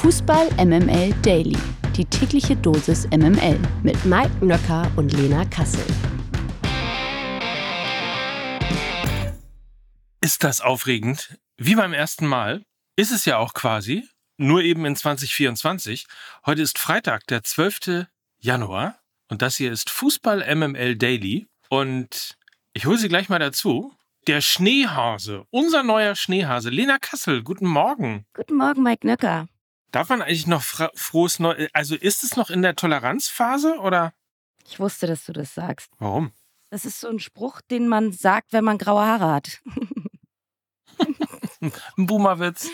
Fußball MML Daily. Die tägliche Dosis MML mit Mike Nöcker und Lena Kassel. Ist das aufregend? Wie beim ersten Mal? Ist es ja auch quasi. Nur eben in 2024. Heute ist Freitag, der 12. Januar. Und das hier ist Fußball MML Daily. Und ich hole Sie gleich mal dazu. Der Schneehase, unser neuer Schneehase, Lena Kassel, guten Morgen. Guten Morgen, Mike Nöcker. Darf man eigentlich noch frohes Neu... Also ist es noch in der Toleranzphase oder? Ich wusste, dass du das sagst. Warum? Das ist so ein Spruch, den man sagt, wenn man graue Haare hat. ein Boomerwitz.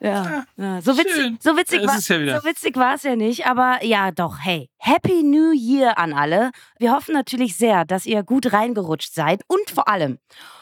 Ja, ja. So, witzig, so, witzig war, ja so witzig war es ja nicht, aber ja, doch, hey, Happy New Year an alle. Wir hoffen natürlich sehr, dass ihr gut reingerutscht seid und vor allem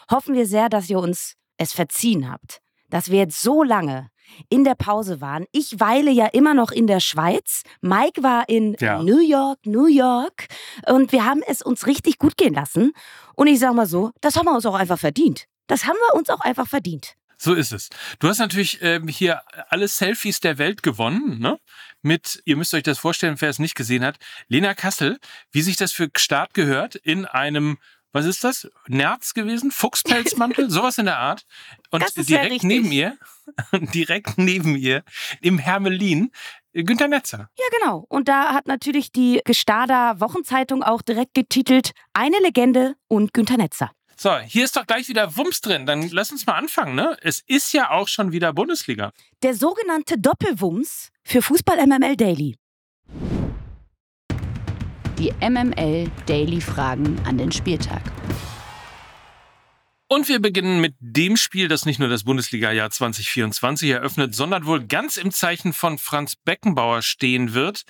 hoffen wir sehr, dass ihr uns es verziehen habt, dass wir jetzt so lange in der Pause waren. Ich weile ja immer noch in der Schweiz. Mike war in ja. New York, New York. Und wir haben es uns richtig gut gehen lassen. Und ich sag mal so, das haben wir uns auch einfach verdient. Das haben wir uns auch einfach verdient. So ist es. Du hast natürlich ähm, hier alle Selfies der Welt gewonnen, ne? Mit, ihr müsst euch das vorstellen, wer es nicht gesehen hat, Lena Kassel, wie sich das für Start gehört, in einem, was ist das? Nerz gewesen? Fuchspelzmantel? Sowas in der Art. Und direkt neben ihr, direkt neben ihr, im Hermelin, Günter Netzer. Ja, genau. Und da hat natürlich die Gestader Wochenzeitung auch direkt getitelt, eine Legende und Günter Netzer. So, hier ist doch gleich wieder Wumms drin. Dann lass uns mal anfangen, ne? Es ist ja auch schon wieder Bundesliga. Der sogenannte Doppelwumms für Fußball MML Daily. Die MML Daily Fragen an den Spieltag. Und wir beginnen mit dem Spiel, das nicht nur das Bundesliga-Jahr 2024 eröffnet, sondern wohl ganz im Zeichen von Franz Beckenbauer stehen wird.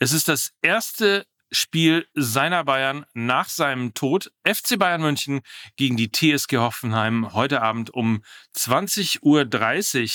Es ist das erste Spiel seiner Bayern nach seinem Tod. FC Bayern München gegen die TSG Hoffenheim heute Abend um 20.30 Uhr.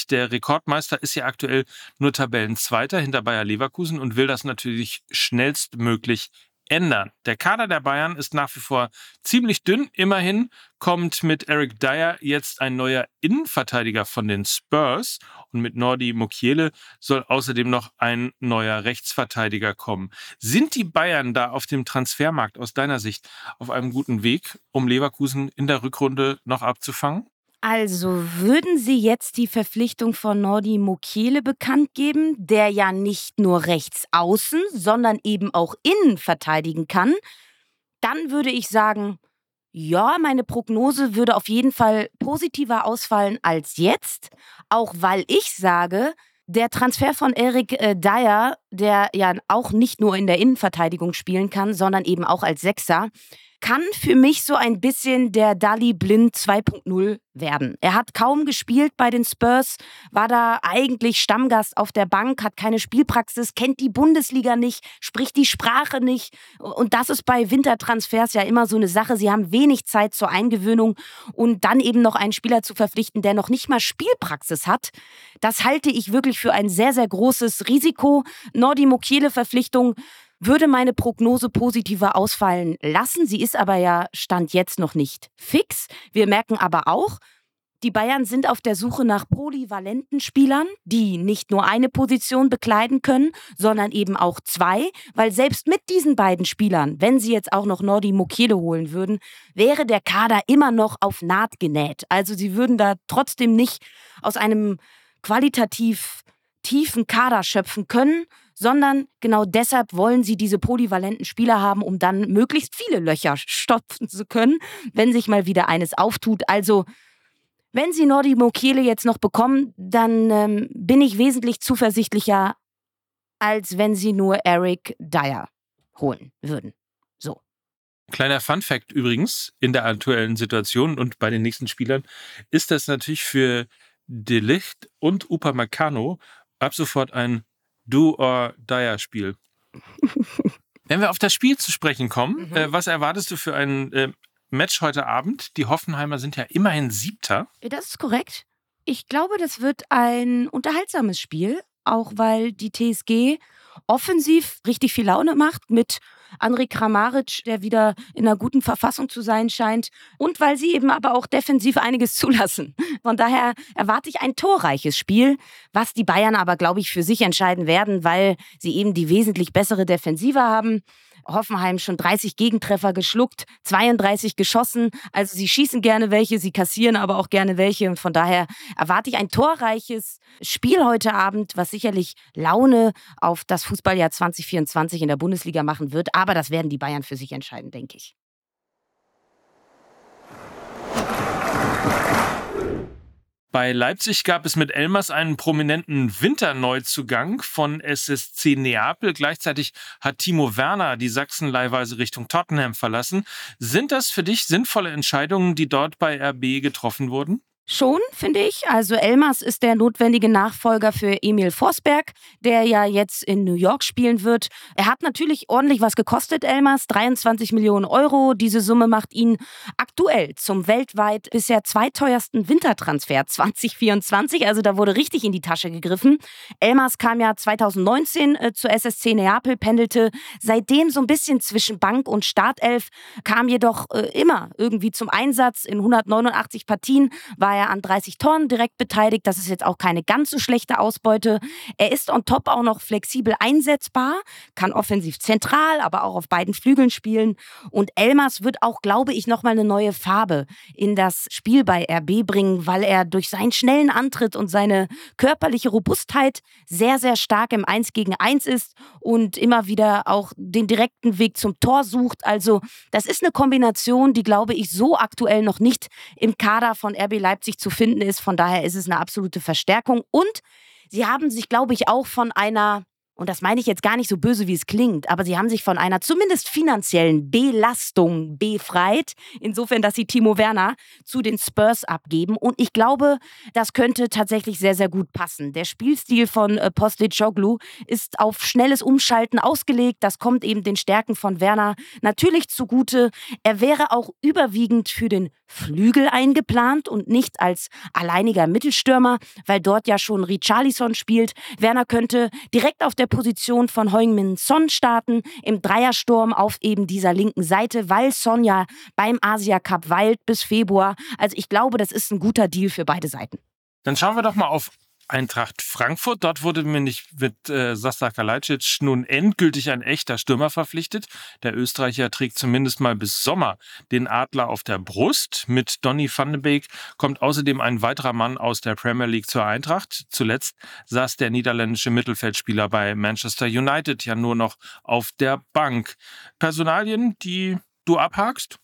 Der Rekordmeister ist ja aktuell nur Tabellenzweiter hinter Bayer Leverkusen und will das natürlich schnellstmöglich ändern. Der Kader der Bayern ist nach wie vor ziemlich dünn. Immerhin kommt mit Eric Dyer jetzt ein neuer Innenverteidiger von den Spurs und mit Nordi Mokiele soll außerdem noch ein neuer Rechtsverteidiger kommen. Sind die Bayern da auf dem Transfermarkt aus deiner Sicht auf einem guten Weg, um Leverkusen in der Rückrunde noch abzufangen? Also würden Sie jetzt die Verpflichtung von Nordi Mokiele bekannt geben, der ja nicht nur rechts außen, sondern eben auch innen verteidigen kann, dann würde ich sagen, ja, meine Prognose würde auf jeden Fall positiver ausfallen als jetzt, auch weil ich sage, der Transfer von Eric äh, Dyer, der ja auch nicht nur in der Innenverteidigung spielen kann, sondern eben auch als Sechser, kann für mich so ein bisschen der Dali Blind 2.0 werden. Er hat kaum gespielt bei den Spurs, war da eigentlich Stammgast auf der Bank, hat keine Spielpraxis, kennt die Bundesliga nicht, spricht die Sprache nicht. Und das ist bei Wintertransfers ja immer so eine Sache. Sie haben wenig Zeit zur Eingewöhnung und dann eben noch einen Spieler zu verpflichten, der noch nicht mal Spielpraxis hat. Das halte ich wirklich für ein sehr, sehr großes Risiko. Nordi Mokiele Verpflichtung würde meine Prognose positiver ausfallen lassen. Sie ist aber ja Stand jetzt noch nicht fix. Wir merken aber auch, die Bayern sind auf der Suche nach polyvalenten Spielern, die nicht nur eine Position bekleiden können, sondern eben auch zwei, weil selbst mit diesen beiden Spielern, wenn sie jetzt auch noch Nordi Mokiele holen würden, wäre der Kader immer noch auf Naht genäht. Also sie würden da trotzdem nicht aus einem qualitativ tiefen Kader schöpfen können, sondern genau deshalb wollen sie diese polyvalenten Spieler haben, um dann möglichst viele Löcher stopfen zu können, wenn sich mal wieder eines auftut. Also, wenn sie Nordi Mokiele jetzt noch bekommen, dann ähm, bin ich wesentlich zuversichtlicher, als wenn sie nur Eric Dyer holen würden. So. Kleiner Fun Fact übrigens in der aktuellen Situation und bei den nächsten Spielern ist das natürlich für Delicht und Upamecano ab sofort ein Do or Die Spiel. Wenn wir auf das Spiel zu sprechen kommen, mhm. äh, was erwartest du für ein äh, Match heute Abend? Die Hoffenheimer sind ja immerhin Siebter. Das ist korrekt. Ich glaube, das wird ein unterhaltsames Spiel, auch weil die TSG offensiv richtig viel Laune macht mit André Kramaric, der wieder in einer guten Verfassung zu sein scheint. Und weil sie eben aber auch defensiv einiges zulassen. Von daher erwarte ich ein torreiches Spiel, was die Bayern aber, glaube ich, für sich entscheiden werden, weil sie eben die wesentlich bessere Defensive haben. Hoffenheim schon 30 Gegentreffer geschluckt, 32 geschossen. Also sie schießen gerne welche, sie kassieren aber auch gerne welche. Und von daher erwarte ich ein torreiches Spiel heute Abend, was sicherlich Laune auf das Fußballjahr 2024 in der Bundesliga machen wird. Aber das werden die Bayern für sich entscheiden, denke ich. Bei Leipzig gab es mit Elmers einen prominenten Winterneuzugang von SSC Neapel. Gleichzeitig hat Timo Werner die Sachsen leihweise Richtung Tottenham verlassen. Sind das für dich sinnvolle Entscheidungen, die dort bei RB getroffen wurden? Schon, finde ich. Also Elmas ist der notwendige Nachfolger für Emil Forsberg, der ja jetzt in New York spielen wird. Er hat natürlich ordentlich was gekostet, Elmas, 23 Millionen Euro. Diese Summe macht ihn aktuell zum weltweit bisher zweiteuersten Wintertransfer 2024. Also da wurde richtig in die Tasche gegriffen. Elmas kam ja 2019 äh, zur SSC Neapel, pendelte seitdem so ein bisschen zwischen Bank und Startelf, kam jedoch äh, immer irgendwie zum Einsatz. In 189 Partien war er an 30 Tonnen direkt beteiligt. Das ist jetzt auch keine ganz so schlechte Ausbeute. Er ist on top auch noch flexibel einsetzbar, kann offensiv zentral, aber auch auf beiden Flügeln spielen. Und Elmas wird auch, glaube ich, nochmal eine neue Farbe in das Spiel bei RB bringen, weil er durch seinen schnellen Antritt und seine körperliche Robustheit sehr, sehr stark im 1 gegen 1 ist und immer wieder auch den direkten Weg zum Tor sucht. Also das ist eine Kombination, die, glaube ich, so aktuell noch nicht im Kader von RB Leipzig Leipzig zu finden ist. Von daher ist es eine absolute Verstärkung. Und sie haben sich, glaube ich, auch von einer und das meine ich jetzt gar nicht so böse, wie es klingt, aber sie haben sich von einer zumindest finanziellen Belastung befreit, insofern, dass sie Timo Werner zu den Spurs abgeben. Und ich glaube, das könnte tatsächlich sehr, sehr gut passen. Der Spielstil von äh, Postecoglu ist auf schnelles Umschalten ausgelegt. Das kommt eben den Stärken von Werner natürlich zugute. Er wäre auch überwiegend für den Flügel eingeplant und nicht als alleiniger Mittelstürmer, weil dort ja schon Richarlison spielt. Werner könnte direkt auf der der Position von Heung-Min Son starten, im Dreiersturm auf eben dieser linken Seite, weil Son ja beim Asia Cup weilt bis Februar. Also ich glaube, das ist ein guter Deal für beide Seiten. Dann schauen wir doch mal auf Eintracht Frankfurt. Dort wurde mir nicht mit äh, Sasa Kalajdzic nun endgültig ein echter Stürmer verpflichtet. Der Österreicher trägt zumindest mal bis Sommer den Adler auf der Brust. Mit Donny van de Beek kommt außerdem ein weiterer Mann aus der Premier League zur Eintracht. Zuletzt saß der niederländische Mittelfeldspieler bei Manchester United ja nur noch auf der Bank. Personalien, die du abhakst?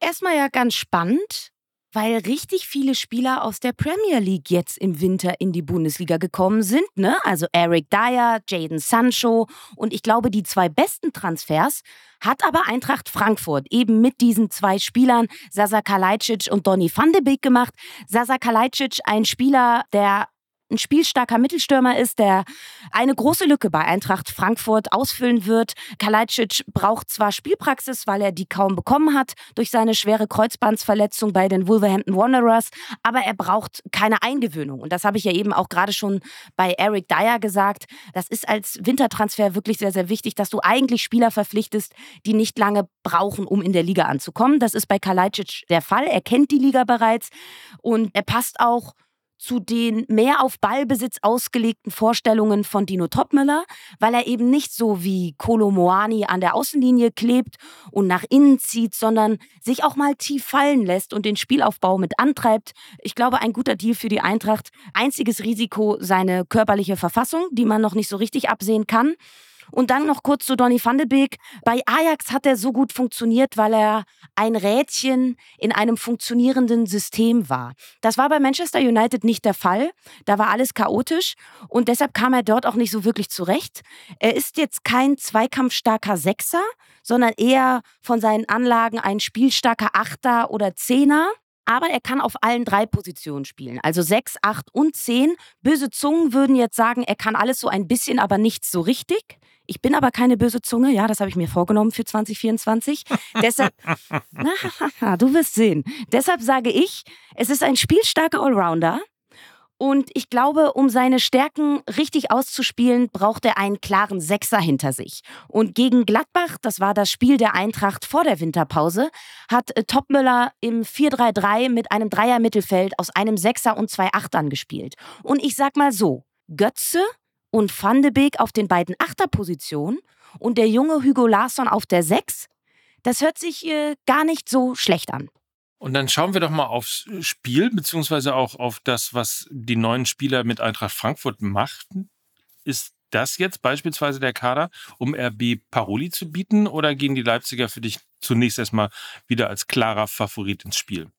Erstmal ja ganz spannend weil richtig viele Spieler aus der Premier League jetzt im Winter in die Bundesliga gekommen sind. Ne? Also Eric Dyer, Jaden Sancho und ich glaube, die zwei besten Transfers hat aber Eintracht Frankfurt eben mit diesen zwei Spielern, Sasa Kalajdzic und Donny van de Beek gemacht. Sasa Kalajdzic, ein Spieler, der ein spielstarker Mittelstürmer ist, der eine große Lücke bei Eintracht Frankfurt ausfüllen wird. Kalajdzic braucht zwar Spielpraxis, weil er die kaum bekommen hat durch seine schwere Kreuzbandsverletzung bei den Wolverhampton Wanderers, aber er braucht keine Eingewöhnung. Und das habe ich ja eben auch gerade schon bei Eric Dyer gesagt. Das ist als Wintertransfer wirklich sehr, sehr wichtig, dass du eigentlich Spieler verpflichtest, die nicht lange brauchen, um in der Liga anzukommen. Das ist bei Kalajdzic der Fall. Er kennt die Liga bereits und er passt auch zu den mehr auf Ballbesitz ausgelegten Vorstellungen von Dino Topmüller, weil er eben nicht so wie Kolo Moani an der Außenlinie klebt und nach innen zieht, sondern sich auch mal tief fallen lässt und den Spielaufbau mit antreibt. Ich glaube, ein guter Deal für die Eintracht. Einziges Risiko seine körperliche Verfassung, die man noch nicht so richtig absehen kann. Und dann noch kurz zu Donny van de Beek. Bei Ajax hat er so gut funktioniert, weil er ein Rädchen in einem funktionierenden System war. Das war bei Manchester United nicht der Fall. Da war alles chaotisch und deshalb kam er dort auch nicht so wirklich zurecht. Er ist jetzt kein zweikampfstarker Sechser, sondern eher von seinen Anlagen ein spielstarker Achter oder Zehner. Aber er kann auf allen drei Positionen spielen. Also sechs, acht und zehn. Böse Zungen würden jetzt sagen, er kann alles so ein bisschen, aber nicht so richtig. Ich bin aber keine böse Zunge, ja, das habe ich mir vorgenommen für 2024. Deshalb, na, du wirst sehen. Deshalb sage ich, es ist ein spielstarker Allrounder Und ich glaube, um seine Stärken richtig auszuspielen, braucht er einen klaren Sechser hinter sich. Und gegen Gladbach, das war das Spiel der Eintracht vor der Winterpause, hat äh, Topmüller im 4-3-3 mit einem Dreier-Mittelfeld aus einem Sechser und zwei Achtern gespielt. Und ich sag mal so, Götze und Van de Beek auf den beiden Achterpositionen und der junge Hugo Larsson auf der Sechs, das hört sich äh, gar nicht so schlecht an. Und dann schauen wir doch mal aufs Spiel, beziehungsweise auch auf das, was die neuen Spieler mit Eintracht Frankfurt machten. Ist das jetzt beispielsweise der Kader, um RB Paroli zu bieten, oder gehen die Leipziger für dich zunächst erstmal wieder als klarer Favorit ins Spiel?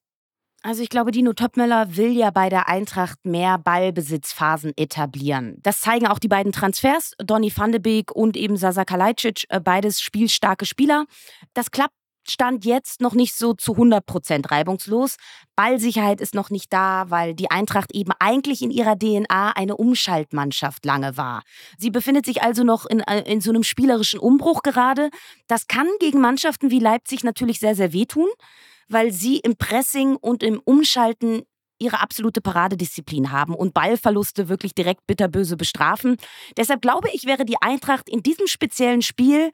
Also ich glaube, Dino Topmöller will ja bei der Eintracht mehr Ballbesitzphasen etablieren. Das zeigen auch die beiden Transfers, Donny van de Beek und eben Sasa Kalajdzic, äh, beides spielstarke Spieler. Das klappt Stand jetzt noch nicht so zu 100 Prozent reibungslos. Ballsicherheit ist noch nicht da, weil die Eintracht eben eigentlich in ihrer DNA eine Umschaltmannschaft lange war. Sie befindet sich also noch in, äh, in so einem spielerischen Umbruch gerade. Das kann gegen Mannschaften wie Leipzig natürlich sehr, sehr wehtun, weil sie im Pressing und im Umschalten ihre absolute Paradedisziplin haben und Ballverluste wirklich direkt bitterböse bestrafen. Deshalb glaube ich, wäre die Eintracht in diesem speziellen Spiel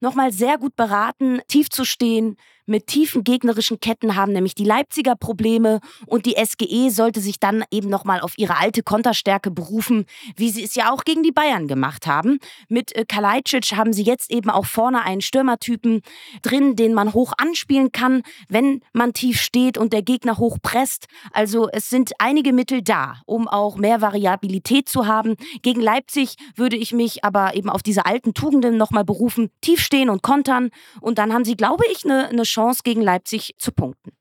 nochmal sehr gut beraten, tief zu stehen, mit tiefen gegnerischen Ketten haben nämlich die Leipziger Probleme und die SGE sollte sich dann eben nochmal auf ihre alte Konterstärke berufen, wie sie es ja auch gegen die Bayern gemacht haben. Mit äh, Kalajdzic haben sie jetzt eben auch vorne einen Stürmertypen drin, den man hoch anspielen kann, wenn man tief steht und der Gegner hoch presst. Also es sind einige Mittel da, um auch mehr Variabilität zu haben. Gegen Leipzig würde ich mich aber eben auf diese alten Tugenden nochmal berufen, tief stehen und kontern und dann haben sie, glaube ich, eine, eine Chance gegen Leipzig zu punkten.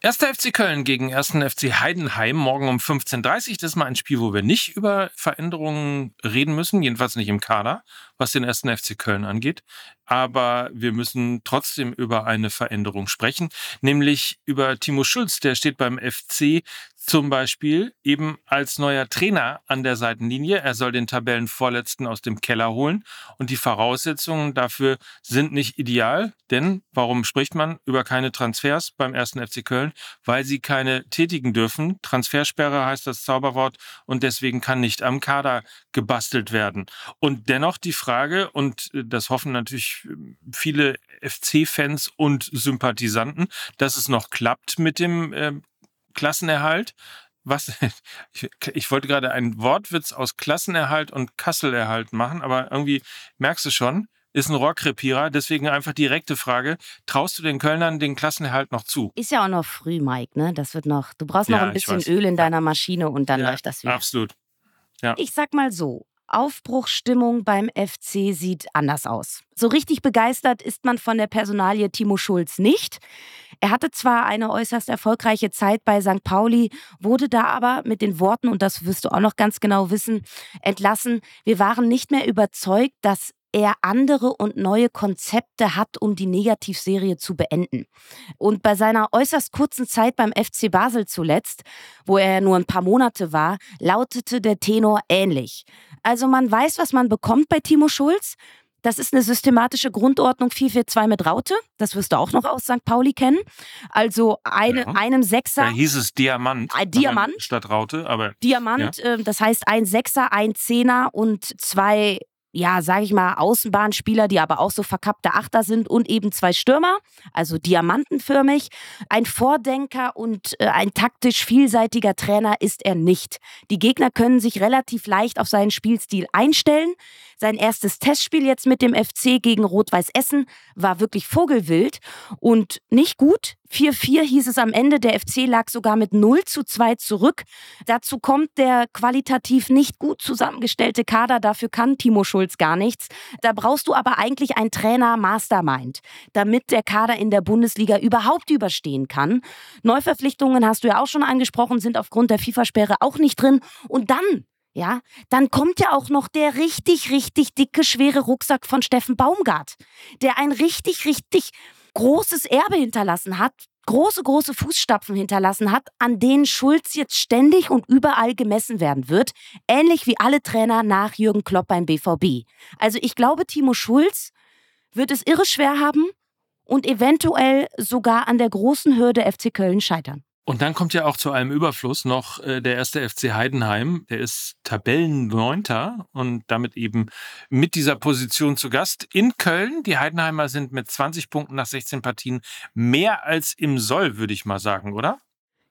Erster FC Köln gegen ersten FC Heidenheim morgen um 15.30 Uhr. Das ist mal ein Spiel, wo wir nicht über Veränderungen reden müssen, jedenfalls nicht im Kader, was den ersten FC Köln angeht. Aber wir müssen trotzdem über eine Veränderung sprechen, nämlich über Timo Schulz. Der steht beim FC zum Beispiel eben als neuer Trainer an der Seitenlinie. Er soll den Tabellenvorletzten aus dem Keller holen. Und die Voraussetzungen dafür sind nicht ideal. Denn warum spricht man über keine Transfers beim ersten FC Köln? Weil sie keine tätigen dürfen. Transfersperre heißt das Zauberwort. Und deswegen kann nicht am Kader gebastelt werden. Und dennoch die Frage, und das hoffen natürlich viele FC-Fans und Sympathisanten, dass es noch klappt mit dem äh, Klassenerhalt. Was? Ich, ich, wollte gerade einen Wortwitz aus Klassenerhalt und Kasselerhalt machen, aber irgendwie merkst du schon, ist ein Rohrkrepierer. Deswegen einfach direkte Frage: Traust du den Kölnern den Klassenerhalt noch zu? Ist ja auch noch früh, Mike. Ne? Das wird noch. Du brauchst noch ja, ein bisschen Öl in deiner Maschine und dann ja, läuft das wieder. Absolut. Ja. Ich sag mal so: Aufbruchsstimmung beim FC sieht anders aus. So richtig begeistert ist man von der Personalie Timo Schulz nicht. Er hatte zwar eine äußerst erfolgreiche Zeit bei St. Pauli, wurde da aber mit den Worten, und das wirst du auch noch ganz genau wissen, entlassen. Wir waren nicht mehr überzeugt, dass er andere und neue Konzepte hat, um die Negativserie zu beenden. Und bei seiner äußerst kurzen Zeit beim FC Basel zuletzt, wo er nur ein paar Monate war, lautete der Tenor ähnlich. Also man weiß, was man bekommt bei Timo Schulz. Das ist eine systematische Grundordnung 442 mit Raute. Das wirst du auch noch aus St. Pauli kennen. Also eine, ja. einem Sechser. Da hieß es Diamant. Ein Diamant. Statt Raute, aber. Diamant, ja. äh, das heißt ein Sechser, ein Zehner und zwei ja, sage ich mal, Außenbahnspieler, die aber auch so verkappte Achter sind und eben zwei Stürmer, also diamantenförmig. Ein Vordenker und äh, ein taktisch vielseitiger Trainer ist er nicht. Die Gegner können sich relativ leicht auf seinen Spielstil einstellen. Sein erstes Testspiel jetzt mit dem FC gegen Rot-Weiß Essen war wirklich vogelwild und nicht gut. 4-4 hieß es am Ende. Der FC lag sogar mit 0 zu 2 zurück. Dazu kommt der qualitativ nicht gut zusammengestellte Kader. Dafür kann Timo Schulz gar nichts. Da brauchst du aber eigentlich einen Trainer Mastermind, damit der Kader in der Bundesliga überhaupt überstehen kann. Neuverpflichtungen hast du ja auch schon angesprochen, sind aufgrund der FIFA-Sperre auch nicht drin. Und dann ja, dann kommt ja auch noch der richtig, richtig dicke, schwere Rucksack von Steffen Baumgart, der ein richtig, richtig großes Erbe hinterlassen hat, große, große Fußstapfen hinterlassen hat, an denen Schulz jetzt ständig und überall gemessen werden wird, ähnlich wie alle Trainer nach Jürgen Klopp beim BVB. Also ich glaube, Timo Schulz wird es irre schwer haben und eventuell sogar an der großen Hürde FC Köln scheitern. Und dann kommt ja auch zu allem Überfluss noch äh, der erste FC Heidenheim. Der ist Tabellenneunter und damit eben mit dieser Position zu Gast in Köln. Die Heidenheimer sind mit 20 Punkten nach 16 Partien mehr als im Soll, würde ich mal sagen, oder?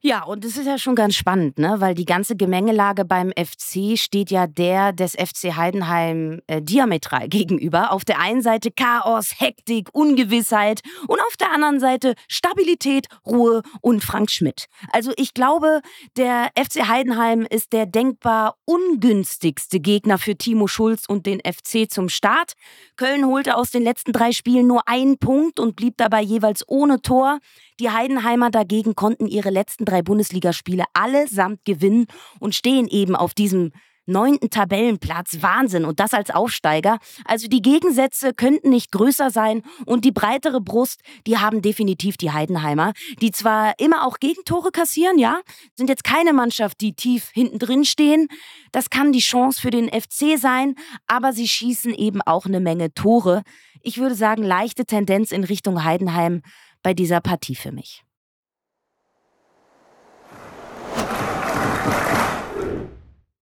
Ja, und es ist ja schon ganz spannend, ne? weil die ganze Gemengelage beim FC steht ja der des FC Heidenheim äh, diametral gegenüber. Auf der einen Seite Chaos, Hektik, Ungewissheit und auf der anderen Seite Stabilität, Ruhe und Frank Schmidt. Also ich glaube, der FC Heidenheim ist der denkbar ungünstigste Gegner für Timo Schulz und den FC zum Start. Köln holte aus den letzten drei Spielen nur einen Punkt und blieb dabei jeweils ohne Tor. Die Heidenheimer dagegen konnten ihre letzten drei Bundesligaspiele allesamt gewinnen und stehen eben auf diesem neunten Tabellenplatz. Wahnsinn. Und das als Aufsteiger. Also die Gegensätze könnten nicht größer sein. Und die breitere Brust, die haben definitiv die Heidenheimer, die zwar immer auch Gegentore kassieren, ja, sind jetzt keine Mannschaft, die tief hinten drin stehen. Das kann die Chance für den FC sein, aber sie schießen eben auch eine Menge Tore. Ich würde sagen, leichte Tendenz in Richtung Heidenheim bei dieser Partie für mich.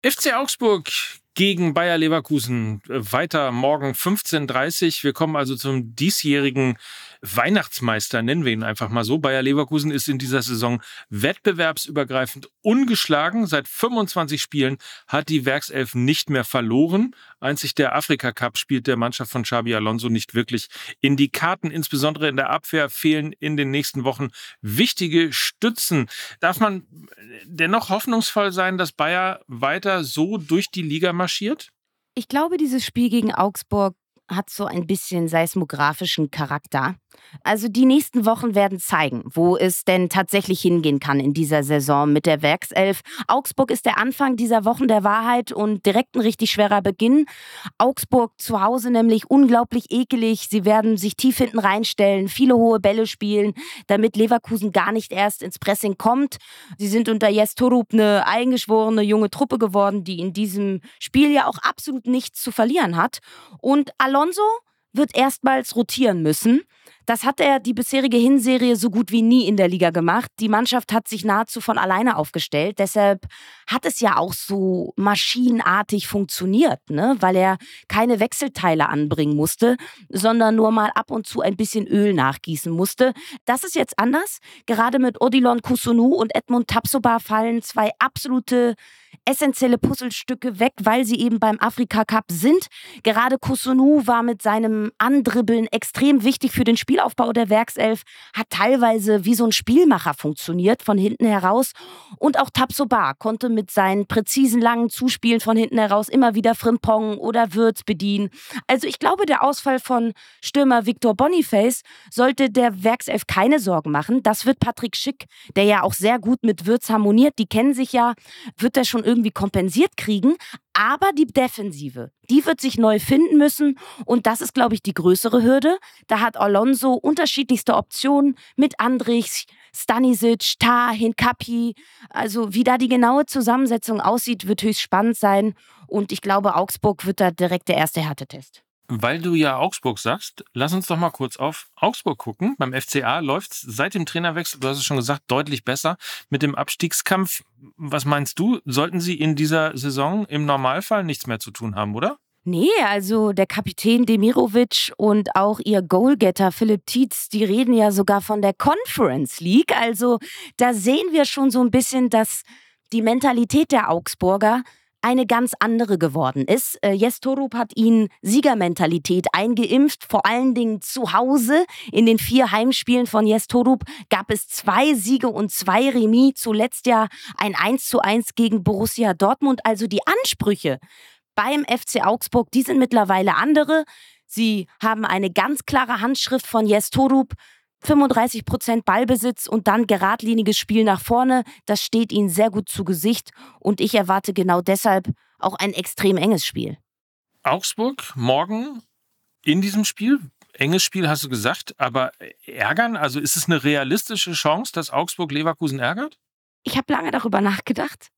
FC Augsburg gegen Bayer Leverkusen. Weiter morgen 15.30 Uhr. Wir kommen also zum diesjährigen Weihnachtsmeister, nennen wir ihn einfach mal so. Bayer Leverkusen ist in dieser Saison wettbewerbsübergreifend ungeschlagen. Seit 25 Spielen hat die Werkself nicht mehr verloren. Einzig der Afrika Cup spielt der Mannschaft von Xabi Alonso nicht wirklich in die Karten. Insbesondere in der Abwehr fehlen in den nächsten Wochen wichtige Stützen. Darf man dennoch hoffnungsvoll sein, dass Bayer weiter so durch die Liga marschiert? Ich glaube, dieses Spiel gegen Augsburg hat so ein bisschen seismografischen Charakter. Also die nächsten Wochen werden zeigen, wo es denn tatsächlich hingehen kann in dieser Saison mit der Werkself. Augsburg ist der Anfang dieser Wochen der Wahrheit und direkt ein richtig schwerer Beginn. Augsburg zu Hause nämlich unglaublich ekelig. Sie werden sich tief hinten reinstellen, viele hohe Bälle spielen, damit Leverkusen gar nicht erst ins Pressing kommt. Sie sind unter Jes Torup eine eingeschworene junge Truppe geworden, die in diesem Spiel ja auch absolut nichts zu verlieren hat. Und Alonso wird erstmals rotieren müssen. Das hat er die bisherige Hinserie so gut wie nie in der Liga gemacht. Die Mannschaft hat sich nahezu von alleine aufgestellt. Deshalb hat es ja auch so maschinenartig funktioniert, ne? weil er keine Wechselteile anbringen musste, sondern nur mal ab und zu ein bisschen Öl nachgießen musste. Das ist jetzt anders. Gerade mit Odilon Kusunu und Edmund Tapsoba fallen zwei absolute essentielle Puzzlestücke weg, weil sie eben beim Afrika Cup sind. Gerade Kusunu war mit seinem Andribbeln extrem wichtig für den Spielaufbau der Werkself, hat teilweise wie so ein Spielmacher funktioniert von hinten heraus. Und auch Tapsoba konnte mit seinen präzisen langen Zuspielen von hinten heraus immer wieder Frimpong oder Würz bedienen. Also ich glaube, der Ausfall von Stürmer Victor Boniface sollte der Werkself keine Sorgen machen. Das wird Patrick Schick, der ja auch sehr gut mit Würz harmoniert, die kennen sich ja, wird er schon irgendwie kompensiert kriegen. Aber die Defensive, die wird sich neu finden müssen. Und das ist, glaube ich, die größere Hürde. Da hat Alonso unterschiedlichste Optionen mit Andrich, Stanisic, Tah, Hinkapi. Also wie da die genaue Zusammensetzung aussieht, wird höchst spannend sein. Und ich glaube, Augsburg wird da direkt der erste Härtetest. Weil du ja Augsburg sagst, lass uns doch mal kurz auf Augsburg gucken. Beim FCA läuft es seit dem Trainerwechsel, du hast es schon gesagt, deutlich besser mit dem Abstiegskampf. Was meinst du, sollten sie in dieser Saison im Normalfall nichts mehr zu tun haben, oder? Nee, also der Kapitän Demirovic und auch ihr Goalgetter Philipp Tietz, die reden ja sogar von der Conference League. Also da sehen wir schon so ein bisschen, dass die Mentalität der Augsburger eine ganz andere geworden ist. Äh, Jes Torup hat ihnen Siegermentalität eingeimpft, vor allen Dingen zu Hause. In den vier Heimspielen von Jes Torup gab es zwei Siege und zwei Remis, zuletzt ja ein 1 zu 1 gegen Borussia Dortmund. Also die Ansprüche beim FC Augsburg, die sind mittlerweile andere. Sie haben eine ganz klare Handschrift von Jes Torup. 35 Prozent Ballbesitz und dann geradliniges Spiel nach vorne, das steht ihnen sehr gut zu Gesicht und ich erwarte genau deshalb auch ein extrem enges Spiel. Augsburg morgen in diesem Spiel, enges Spiel hast du gesagt, aber ärgern, also ist es eine realistische Chance, dass Augsburg Leverkusen ärgert? Ich habe lange darüber nachgedacht.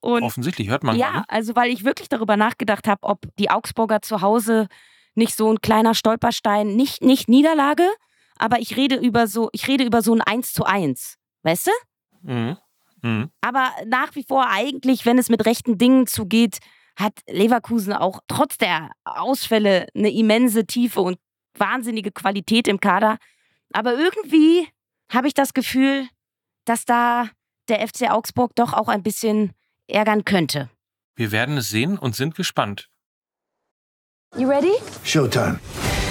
Und Offensichtlich hört man. Ja, gerade. also weil ich wirklich darüber nachgedacht habe, ob die Augsburger zu Hause nicht so ein kleiner Stolperstein, nicht, nicht Niederlage, aber ich rede über so, ich rede über so ein 1 zu 1. Weißt du? Mhm. Mhm. Aber nach wie vor eigentlich, wenn es mit rechten Dingen zugeht, hat Leverkusen auch trotz der Ausfälle eine immense Tiefe und wahnsinnige Qualität im Kader. Aber irgendwie habe ich das Gefühl, dass da der FC Augsburg doch auch ein bisschen ärgern könnte. Wir werden es sehen und sind gespannt. You ready? Showtime.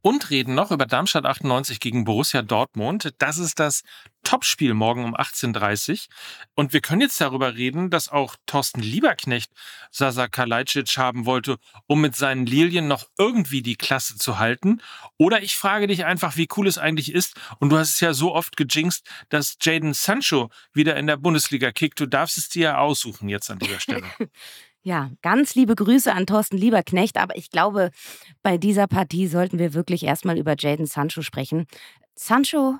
Und reden noch über Darmstadt 98 gegen Borussia Dortmund. Das ist das Topspiel morgen um 18.30 Uhr. Und wir können jetzt darüber reden, dass auch Thorsten Lieberknecht Sasa Kalajdzic haben wollte, um mit seinen Lilien noch irgendwie die Klasse zu halten. Oder ich frage dich einfach, wie cool es eigentlich ist. Und du hast es ja so oft gejinxt, dass Jaden Sancho wieder in der Bundesliga kickt. Du darfst es dir ja aussuchen jetzt an dieser Stelle. Ja, ganz liebe Grüße an Thorsten Lieberknecht, aber ich glaube, bei dieser Partie sollten wir wirklich erstmal über Jaden Sancho sprechen. Sancho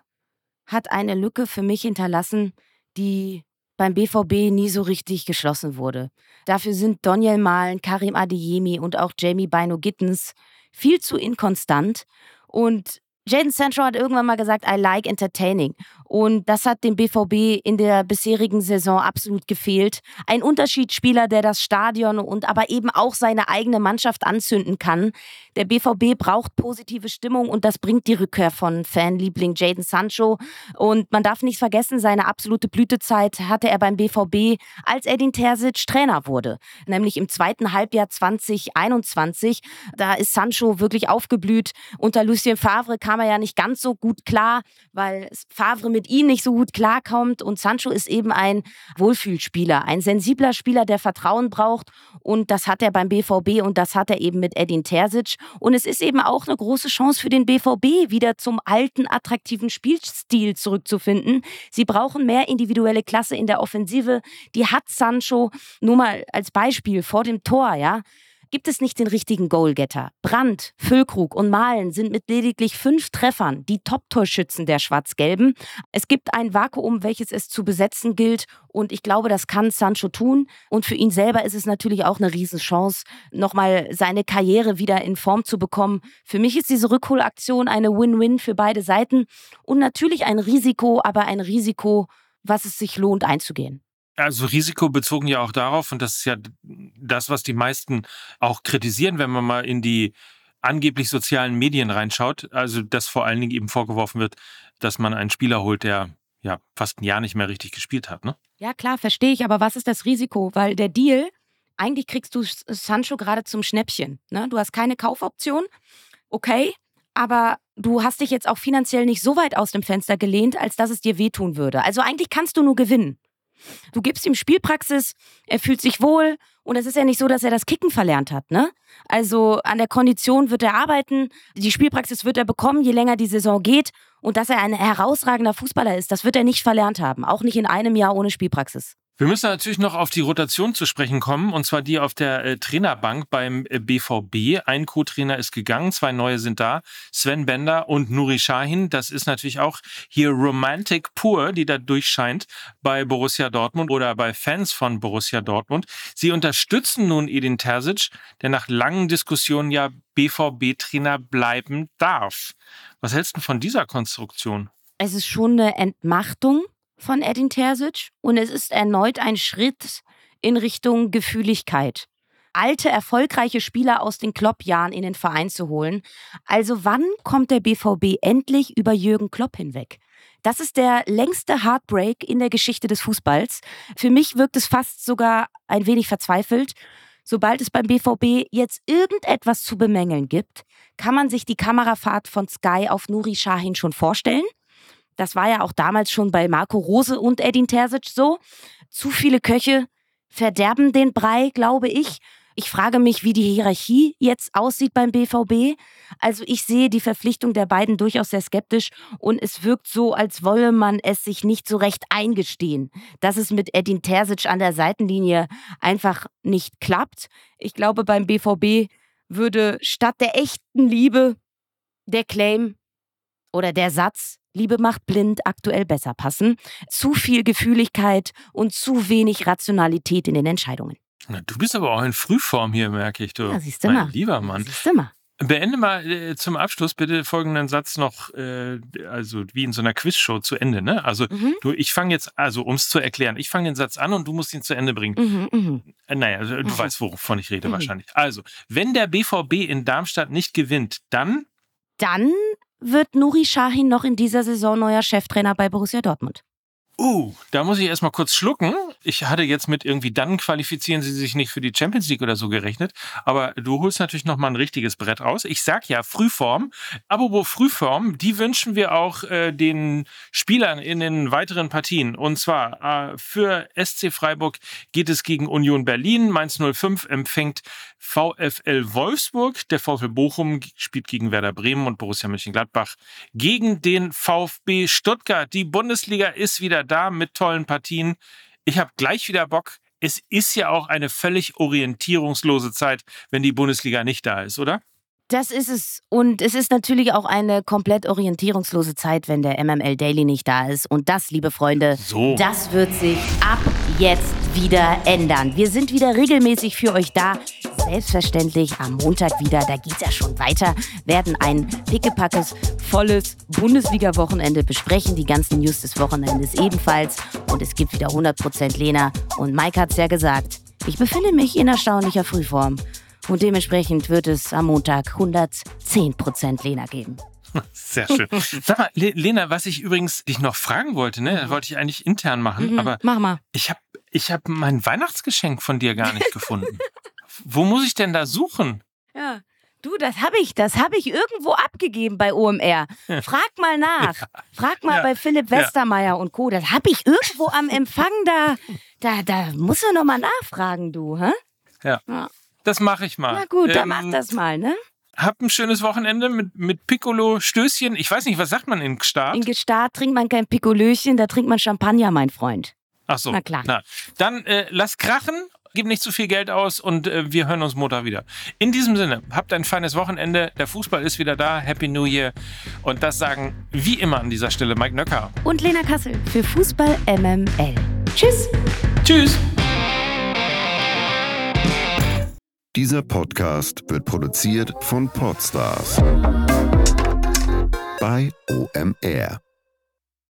hat eine Lücke für mich hinterlassen, die beim BVB nie so richtig geschlossen wurde. Dafür sind Daniel Mahlen, Karim Adeyemi und auch Jamie Bino Gittens viel zu inkonstant und Jaden Sancho hat irgendwann mal gesagt, I like entertaining. Und das hat dem BVB in der bisherigen Saison absolut gefehlt. Ein Unterschiedsspieler, der das Stadion und aber eben auch seine eigene Mannschaft anzünden kann. Der BVB braucht positive Stimmung und das bringt die Rückkehr von Fanliebling Jaden Sancho. Und man darf nicht vergessen, seine absolute Blütezeit hatte er beim BVB, als Edin Terzic Trainer wurde. Nämlich im zweiten Halbjahr 2021. Da ist Sancho wirklich aufgeblüht. Unter Lucien Favre kam er ja nicht ganz so gut klar, weil Favre mit ihm nicht so gut klarkommt. Und Sancho ist eben ein Wohlfühlspieler, ein sensibler Spieler, der Vertrauen braucht. Und das hat er beim BVB und das hat er eben mit Edin Terzic. Und es ist eben auch eine große Chance für den BVB, wieder zum alten, attraktiven Spielstil zurückzufinden. Sie brauchen mehr individuelle Klasse in der Offensive. Die hat Sancho nur mal als Beispiel vor dem Tor, ja gibt es nicht den richtigen Goalgetter. Brandt, Füllkrug und Malen sind mit lediglich fünf Treffern die Top-Torschützen der Schwarz-Gelben. Es gibt ein Vakuum, welches es zu besetzen gilt und ich glaube, das kann Sancho tun. Und für ihn selber ist es natürlich auch eine Riesenchance, nochmal seine Karriere wieder in Form zu bekommen. Für mich ist diese Rückholaktion eine Win-Win für beide Seiten und natürlich ein Risiko, aber ein Risiko, was es sich lohnt einzugehen. Also risikobezogen ja auch darauf, und das ist ja das, was die meisten auch kritisieren, wenn man mal in die angeblich sozialen Medien reinschaut. Also, dass vor allen Dingen eben vorgeworfen wird, dass man einen Spieler holt, der ja fast ein Jahr nicht mehr richtig gespielt hat, ne? Ja, klar, verstehe ich, aber was ist das Risiko? Weil der Deal, eigentlich kriegst du Sancho gerade zum Schnäppchen. Ne? Du hast keine Kaufoption, okay, aber du hast dich jetzt auch finanziell nicht so weit aus dem Fenster gelehnt, als dass es dir wehtun würde. Also eigentlich kannst du nur gewinnen. Du gibst ihm Spielpraxis, er fühlt sich wohl und es ist ja nicht so, dass er das Kicken verlernt hat, ne? Also an der Kondition wird er arbeiten, die Spielpraxis wird er bekommen, je länger die Saison geht und dass er ein herausragender Fußballer ist, das wird er nicht verlernt haben, auch nicht in einem Jahr ohne Spielpraxis. Wir müssen natürlich noch auf die Rotation zu sprechen kommen, und zwar die auf der äh, Trainerbank beim äh, BVB. Ein Co-Trainer ist gegangen, zwei neue sind da, Sven Bender und Nuri Sahin. Das ist natürlich auch hier Romantic pur, die da durchscheint bei Borussia Dortmund oder bei Fans von Borussia Dortmund. Sie unterstützen nun Edin Terzic, der nach langen Diskussionen ja BVB-Trainer bleiben darf. Was hältst du von dieser Konstruktion? Es ist schon eine Entmachtung von Edin Terzic und es ist erneut ein Schritt in Richtung Gefühligkeit. Alte, erfolgreiche Spieler aus den Klopp-Jahren in den Verein zu holen. Also wann kommt der BVB endlich über Jürgen Klopp hinweg? Das ist der längste Heartbreak in der Geschichte des Fußballs. Für mich wirkt es fast sogar ein wenig verzweifelt. Sobald es beim BVB jetzt irgendetwas zu bemängeln gibt, kann man sich die Kamerafahrt von Sky auf Nuri Sahin schon vorstellen. Das war ja auch damals schon bei Marco Rose und Edin Terzic so. Zu viele Köche verderben den Brei, glaube ich. Ich frage mich, wie die Hierarchie jetzt aussieht beim BVB. Also ich sehe die Verpflichtung der beiden durchaus sehr skeptisch und es wirkt so, als wolle man es sich nicht so recht eingestehen, dass es mit Edin Terzic an der Seitenlinie einfach nicht klappt. Ich glaube, beim BVB würde statt der echten Liebe der Claim oder der Satz, Liebe macht blind, aktuell besser passen. Zu viel Gefühligkeit und zu wenig Rationalität in den Entscheidungen. Na, du bist aber auch in Frühform hier, merke ich. Du. Ja, siehst du mein mal. lieber Mann. Siehst du mal. Beende mal äh, zum Abschluss bitte folgenden Satz noch, äh, also wie in so einer Quizshow zu Ende. Ne? Also Mhm. du, ich fange jetzt, also um es zu erklären, ich fange den Satz an und du musst ihn zu Ende bringen. Mhm, mhm. Äh, Naja, also, du Mhm. weißt, wovon ich rede Mhm. wahrscheinlich. Also, wenn der BVB in Darmstadt nicht gewinnt, dann Dann wird Nuri Sahin noch in dieser Saison neuer Cheftrainer bei Borussia Dortmund. Uh, da muss ich erstmal kurz schlucken. Ich hatte jetzt mit irgendwie dann qualifizieren sie sich nicht für die Champions League oder so gerechnet. Aber du holst natürlich nochmal ein richtiges Brett raus. Ich sag ja Frühform. Apropos Frühform, die wünschen wir auch äh, den Spielern in den weiteren Partien. Und zwar äh, für SC Freiburg geht es gegen Union Berlin. Mainz 05 empfängt VfL Wolfsburg. Der VfL Bochum spielt gegen Werder Bremen und Borussia Mönchengladbach gegen den VfB Stuttgart. Die Bundesliga ist wieder da mit tollen Partien. Ich habe gleich wieder Bock. Es ist ja auch eine völlig orientierungslose Zeit, wenn die Bundesliga nicht da ist, oder? Das ist es. Und es ist natürlich auch eine komplett orientierungslose Zeit, wenn der MML Daily nicht da ist. Und das, liebe Freunde, So. das wird sich ab jetzt wieder ändern. Wir sind wieder regelmäßig für euch da. Selbstverständlich am Montag wieder, da geht's ja schon weiter, werden ein pickepackes, volles Bundesliga-Wochenende besprechen. Die ganzen News des Wochenendes ebenfalls. Und es gibt wieder 100% Lena. Und Mike hat's ja gesagt. Ich befinde mich in erstaunlicher Frühform. Und dementsprechend wird es am Montag 110% Lena geben. Sehr schön. Sag mal, Le Lena, was ich übrigens dich noch fragen wollte, ne, das wollte ich eigentlich intern machen, Mhm, aber Mach mal. ich habe ich hab mein Weihnachtsgeschenk von dir gar nicht gefunden. Wo muss ich denn da suchen? Ja. Du, das habe ich, das habe ich irgendwo abgegeben bei OMR. Frag mal nach. Frag mal Ja. bei Philipp Ja. Westermeier und Co. Das habe ich irgendwo am Empfang da. Da, da musst du noch mal nachfragen, du, hä? Das mache ich mal. Na gut, dann Ähm, mach das mal, ne? Hab ein schönes Wochenende mit, mit Piccolo, Stößchen. Ich weiß nicht, was sagt man in Start? In Gestart trinkt man kein Pikolöchen, da trinkt man Champagner, mein Freund. Ach so. Na klar. Dann äh, lass krachen, gib nicht zu viel Geld aus und äh, wir hören uns Montag wieder. In diesem Sinne, habt ein feines Wochenende. Der Fußball ist wieder da. Happy New Year. Und das sagen wie immer an dieser Stelle Mike Nöcker. Und Lena Kassel für Fußball MML. Tschüss. Tschüss. Dieser Podcast wird produziert von Podstars bei OMR.